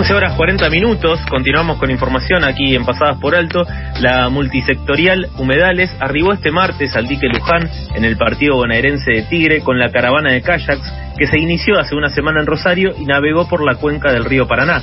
11 horas 40 minutos, continuamos con información aquí en Pasadas por Alto. La multisectorial Humedales arribó este martes al dique Luján en el partido bonaerense de Tigre con la caravana de kayaks que se inició hace una semana en Rosario y navegó por la cuenca del río Paraná.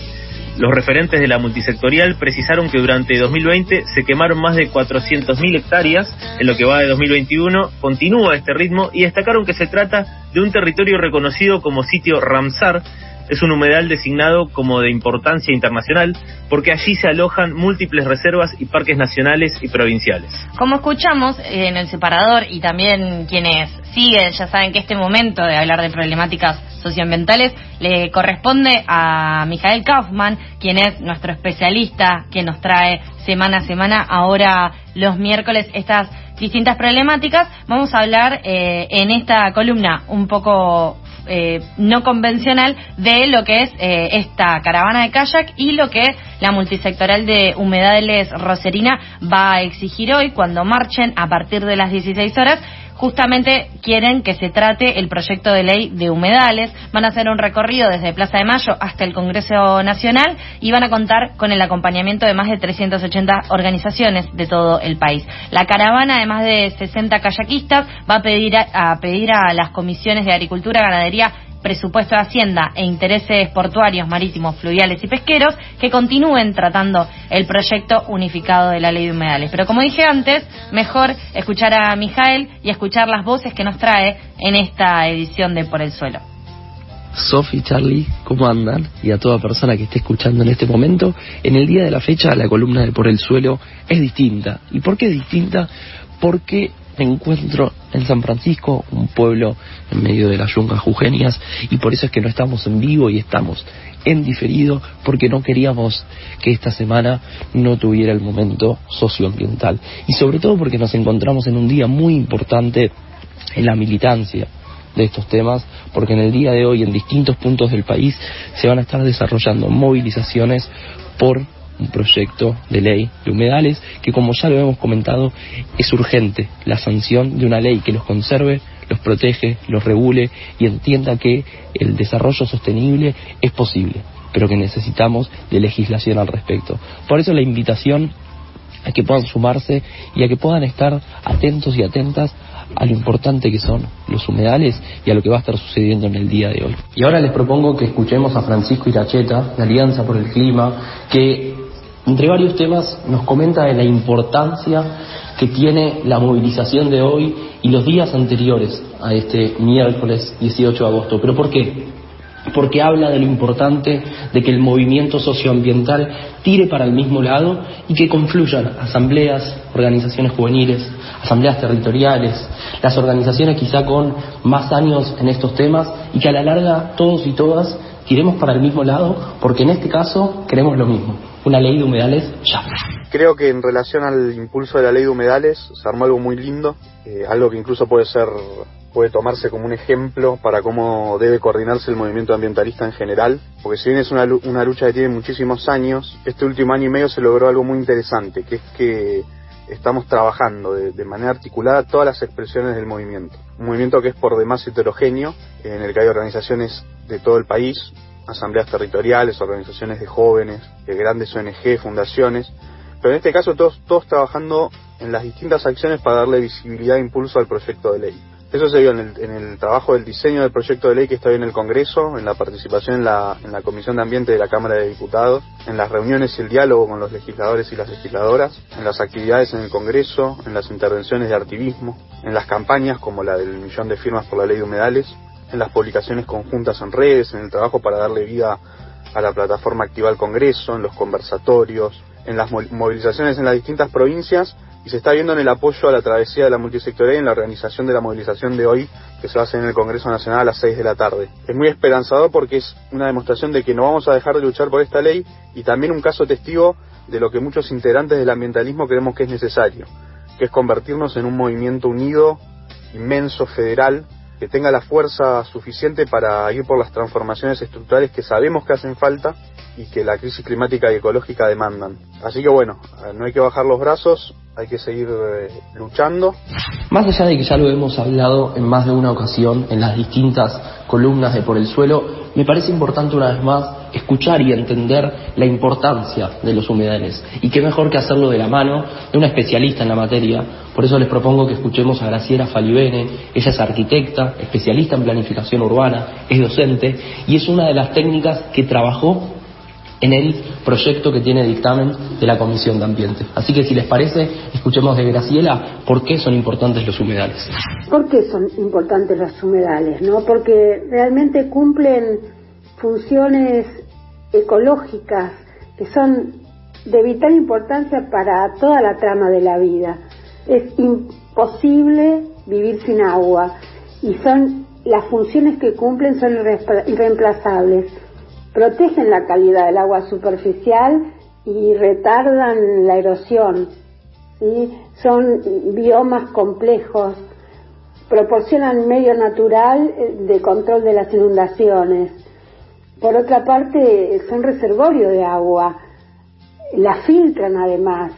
Los referentes de la multisectorial precisaron que durante 2020 se quemaron más de 400.000 hectáreas, en lo que va de 2021 continúa este ritmo y destacaron que se trata de un territorio reconocido como sitio Ramsar, es un humedal designado como de importancia internacional porque allí se alojan múltiples reservas y parques nacionales y provinciales. Como escuchamos en el separador y también quienes siguen ya saben que este momento de hablar de problemáticas socioambientales le corresponde a Mijael Kaufman, quien es nuestro especialista que nos trae semana a semana ahora los miércoles estas distintas problemáticas. Vamos a hablar eh, en esta columna un poco eh, no convencional de lo que es eh, esta caravana de kayak y lo que la multisectorial de humedales Roserina va a exigir hoy cuando marchen a partir de las 16 horas justamente quieren que se trate el proyecto de ley de humedales. Van a hacer un recorrido desde Plaza de Mayo hasta el Congreso Nacional y van a contar con el acompañamiento de más de 380 organizaciones de todo el país. La caravana de más de 60 kayakistas va a pedir a, pedir a las comisiones de Agricultura, Ganadería presupuesto de Hacienda e intereses portuarios, marítimos, fluviales y pesqueros que continúen tratando el proyecto unificado de la ley de humedales. Pero como dije antes, mejor escuchar a Mijael y escuchar las voces que nos trae en esta edición de Por el Suelo. Sofi, Charlie, ¿cómo andan? Y a toda persona que esté escuchando en este momento, en el día de la fecha la columna de Por el Suelo es distinta. ¿Y por qué es distinta? Porque encuentro en San Francisco, un pueblo en medio de las yungas jujeñas, y por eso es que no estamos en vivo y estamos en diferido, porque no queríamos que esta semana no tuviera el momento socioambiental. Y sobre todo porque nos encontramos en un día muy importante en la militancia de estos temas, porque en el día de hoy en distintos puntos del país se van a estar desarrollando movilizaciones por un proyecto de ley de humedales que, como ya lo hemos comentado, es urgente la sanción de una ley que los conserve, los protege, los regule y entienda que el desarrollo sostenible es posible, pero que necesitamos de legislación al respecto. Por eso la invitación a que puedan sumarse y a que puedan estar atentos y atentas a lo importante que son los humedales y a lo que va a estar sucediendo en el día de hoy. Y ahora les propongo que escuchemos a Francisco Iracheta, de Alianza por el Clima, que entre varios temas nos comenta de la importancia que tiene la movilización de hoy y los días anteriores a este miércoles 18 de agosto. ¿Pero por qué? Porque habla de lo importante de que el movimiento socioambiental tire para el mismo lado y que confluyan asambleas, organizaciones juveniles, asambleas territoriales, las organizaciones quizá con más años en estos temas y que a la larga todos y todas tiremos para el mismo lado porque en este caso queremos lo mismo una ley de humedales ya. Creo que en relación al impulso de la ley de humedales se armó algo muy lindo, eh, algo que incluso puede ser puede tomarse como un ejemplo para cómo debe coordinarse el movimiento ambientalista en general, porque si bien es una, una lucha que tiene muchísimos años, este último año y medio se logró algo muy interesante, que es que estamos trabajando de, de, manera articulada todas las expresiones del movimiento. Un movimiento que es por demás heterogéneo, en el que hay organizaciones de todo el país, asambleas territoriales, organizaciones de jóvenes, grandes ONG, fundaciones, pero en este caso todos, todos trabajando en las distintas acciones para darle visibilidad e impulso al proyecto de ley. Eso se vio en el, en el, trabajo del diseño del proyecto de ley que está hoy en el Congreso, en la participación en la, en la Comisión de Ambiente de la Cámara de Diputados, en las reuniones y el diálogo con los legisladores y las legisladoras, en las actividades en el Congreso, en las intervenciones de activismo, en las campañas como la del millón de firmas por la ley de humedales, en las publicaciones conjuntas en redes, en el trabajo para darle vida a la plataforma Activa al Congreso, en los conversatorios, en las movilizaciones en las distintas provincias y se está viendo en el apoyo a la travesía de la multisectorial y en la organización de la movilización de hoy que se va a hacer en el Congreso Nacional a las 6 de la tarde. Es muy esperanzador porque es una demostración de que no vamos a dejar de luchar por esta ley y también un caso testigo de lo que muchos integrantes del ambientalismo creemos que es necesario, que es convertirnos en un movimiento unido, inmenso, federal, que tenga la fuerza suficiente para ir por las transformaciones estructurales que sabemos que hacen falta y que la crisis climática y ecológica demandan. Así que bueno, no hay que bajar los brazos, hay que seguir eh, luchando. Más allá de que ya lo hemos hablado en más de una ocasión en las distintas columnas de Por el Suelo, me parece importante una vez más escuchar y entender la importancia de los humedales. Y qué mejor que hacerlo de la mano de una especialista en la materia. Por eso les propongo que escuchemos a Graciela Falibene. Ella es arquitecta, especialista en planificación urbana, es docente y es una de las técnicas que trabajó en el proyecto que tiene dictamen de la Comisión de Ambiente. Así que si les parece, escuchemos de Graciela por qué son importantes los humedales. ¿Por qué son importantes los humedales? ¿no? Porque realmente cumplen funciones ecológicas que son de vital importancia para toda la trama de la vida. Es imposible vivir sin agua y son las funciones que cumplen son irreemplazables protegen la calidad del agua superficial y retardan la erosión. Son biomas complejos, proporcionan medio natural eh, de control de las inundaciones. Por otra parte, son reservorio de agua, la filtran además,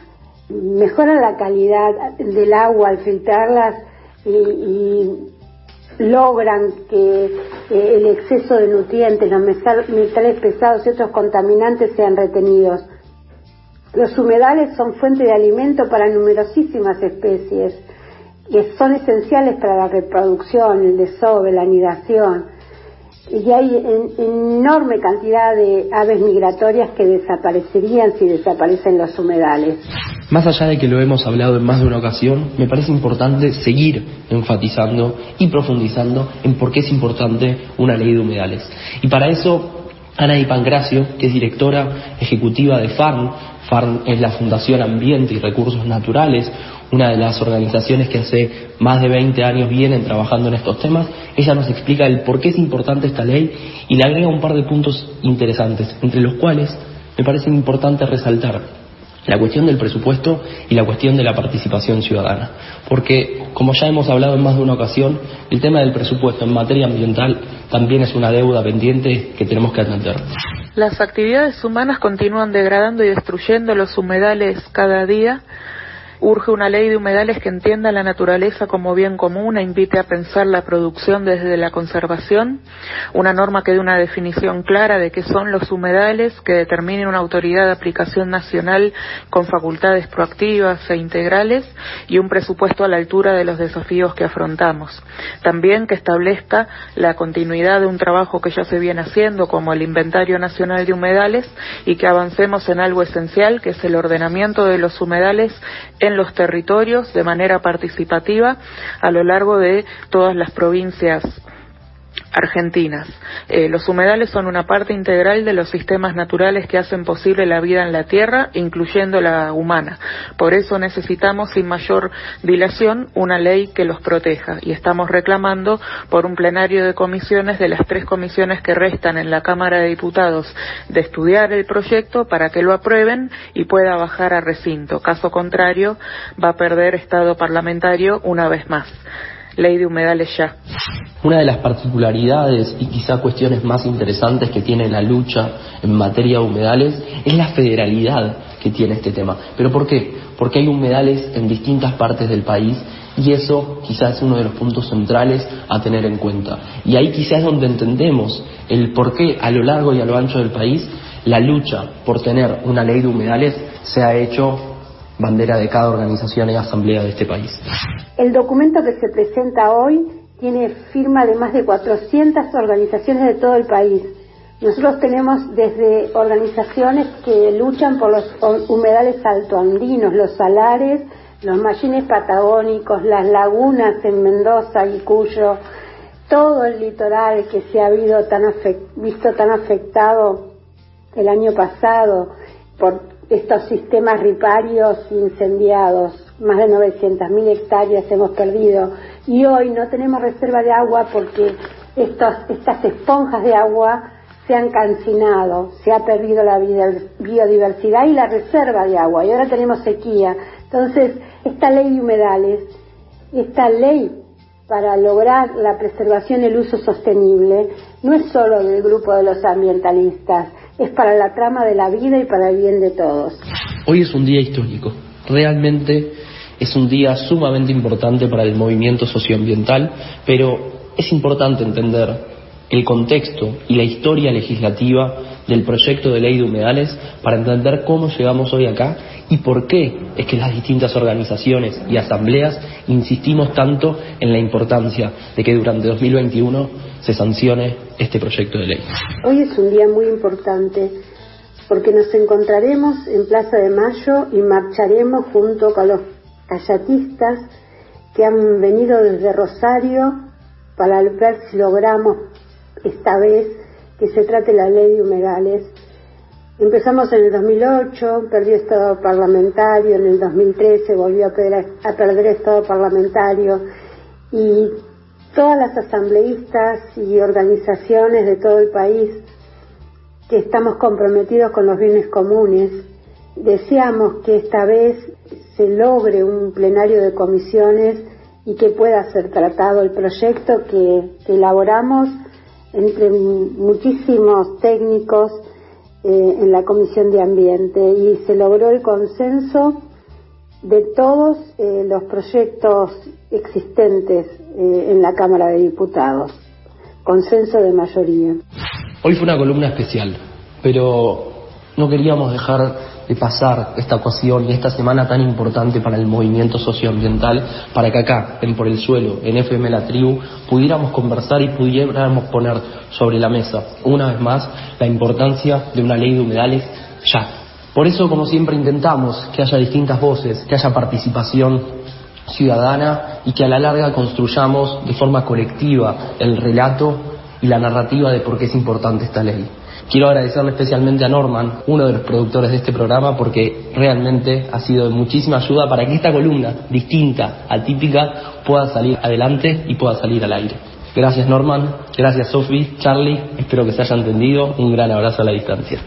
mejoran la calidad del agua al filtrarlas y logran que eh, el exceso de nutrientes, los metales pesados y otros contaminantes sean retenidos. Los humedales son fuente de alimento para numerosísimas especies que son esenciales para la reproducción, el desove, la anidación. Y hay enorme cantidad de aves migratorias que desaparecerían si desaparecen los humedales. Más allá de que lo hemos hablado en más de una ocasión, me parece importante seguir enfatizando y profundizando en por qué es importante una ley de humedales. Y para eso, Ana Di Pancracio, que es directora ejecutiva de FARN, FARN es la Fundación Ambiente y Recursos Naturales, una de las organizaciones que hace más de 20 años vienen trabajando en estos temas. Ella nos explica el por qué es importante esta ley y le agrega un par de puntos interesantes, entre los cuales me parece importante resaltar la cuestión del presupuesto y la cuestión de la participación ciudadana. Porque, como ya hemos hablado en más de una ocasión, el tema del presupuesto en materia ambiental también es una deuda pendiente que tenemos que atender. Las actividades humanas continúan degradando y destruyendo los humedales cada día Urge una ley de humedales que entienda la naturaleza como bien común e invite a pensar la producción desde la conservación, una norma que dé una definición clara de qué son los humedales, que determine una autoridad de aplicación nacional con facultades proactivas e integrales y un presupuesto a la altura de los desafíos que afrontamos. También que establezca la continuidad de un trabajo que ya se viene haciendo como el Inventario Nacional de Humedales y que avancemos en algo esencial que es el ordenamiento de los humedales en en los territorios de manera participativa a lo largo de todas las provincias argentinas. Eh, los humedales son una parte integral de los sistemas naturales que hacen posible la vida en la Tierra, incluyendo la humana. Por eso necesitamos, sin mayor dilación, una ley que los proteja. Y estamos reclamando por un plenario de comisiones de las tres comisiones que restan en la Cámara de Diputados de estudiar el proyecto para que lo aprueben y pueda bajar a recinto. Caso contrario, va a perder estado parlamentario una vez más ley de humedales ya. Una de las particularidades y quizá cuestiones más interesantes que tiene la lucha en materia de humedales es la federalidad que tiene este tema. ¿Pero por qué? Porque hay humedales en distintas partes del país y eso quizás es uno de los puntos centrales a tener en cuenta. Y ahí quizás es donde entendemos el por qué a lo largo y a lo ancho del país la lucha por tener una ley de humedales se ha hecho bandera de cada organización y asamblea de este país. El documento que se presenta hoy tiene firma de más de 400 organizaciones de todo el país. Nosotros tenemos desde organizaciones que luchan por los humedales altoandinos, los salares, los machines patagónicos, las lagunas en Mendoza y Cuyo, todo el litoral que se ha visto tan afectado el año pasado por estos sistemas riparios incendiados, más de 900.000 hectáreas hemos perdido y hoy no tenemos reserva de agua porque estas esponjas de agua se han cancinado, se ha perdido la biodiversidad y la reserva de agua y ahora tenemos sequía. Entonces, esta ley de humedales, esta ley para lograr la preservación y el uso sostenible, no es solo del grupo de los ambientalistas, es para la trama de la vida y para el bien de todos. Hoy es un día histórico, realmente es un día sumamente importante para el movimiento socioambiental, pero es importante entender el contexto y la historia legislativa del proyecto de ley de humedales para entender cómo llegamos hoy acá y por qué es que las distintas organizaciones y asambleas insistimos tanto en la importancia de que durante 2021 se sancione este proyecto de ley. Hoy es un día muy importante porque nos encontraremos en Plaza de Mayo y marcharemos junto con los callatistas que han venido desde Rosario para ver si logramos esta vez que se trate la ley de humedales. Empezamos en el 2008, perdió estado parlamentario, en el 2013 volvió a perder, a estado parlamentario y todas las asambleístas y organizaciones de todo el país que estamos comprometidos con los bienes comunes, deseamos que esta vez se logre un plenario de comisiones y que pueda ser tratado el proyecto que, elaboramos entre muchísimos técnicos eh, en la Comisión de Ambiente y se logró el consenso de todos eh, los proyectos existentes eh, en la Cámara de Diputados, consenso de mayoría. Hoy fue una columna especial, pero no queríamos dejar de pasar esta ocasión y esta semana tan importante para el movimiento socioambiental, para que acá, en Por el Suelo, en FM La Tribu, pudiéramos conversar y pudiéramos poner sobre la mesa, una vez más, la importancia de una ley de humedales ya. Por eso, como siempre, intentamos que haya distintas voces, que haya participación ciudadana y que a la larga construyamos de forma colectiva el relato y la narrativa de por qué es importante esta ley. Quiero agradecerle especialmente a Norman, uno de los productores de este programa, porque realmente ha sido de muchísima ayuda para que esta columna, distinta, atípica, pueda salir adelante y pueda salir al aire. Gracias Norman, gracias Sophie, Charlie, espero que se haya entendido, un gran abrazo a la distancia.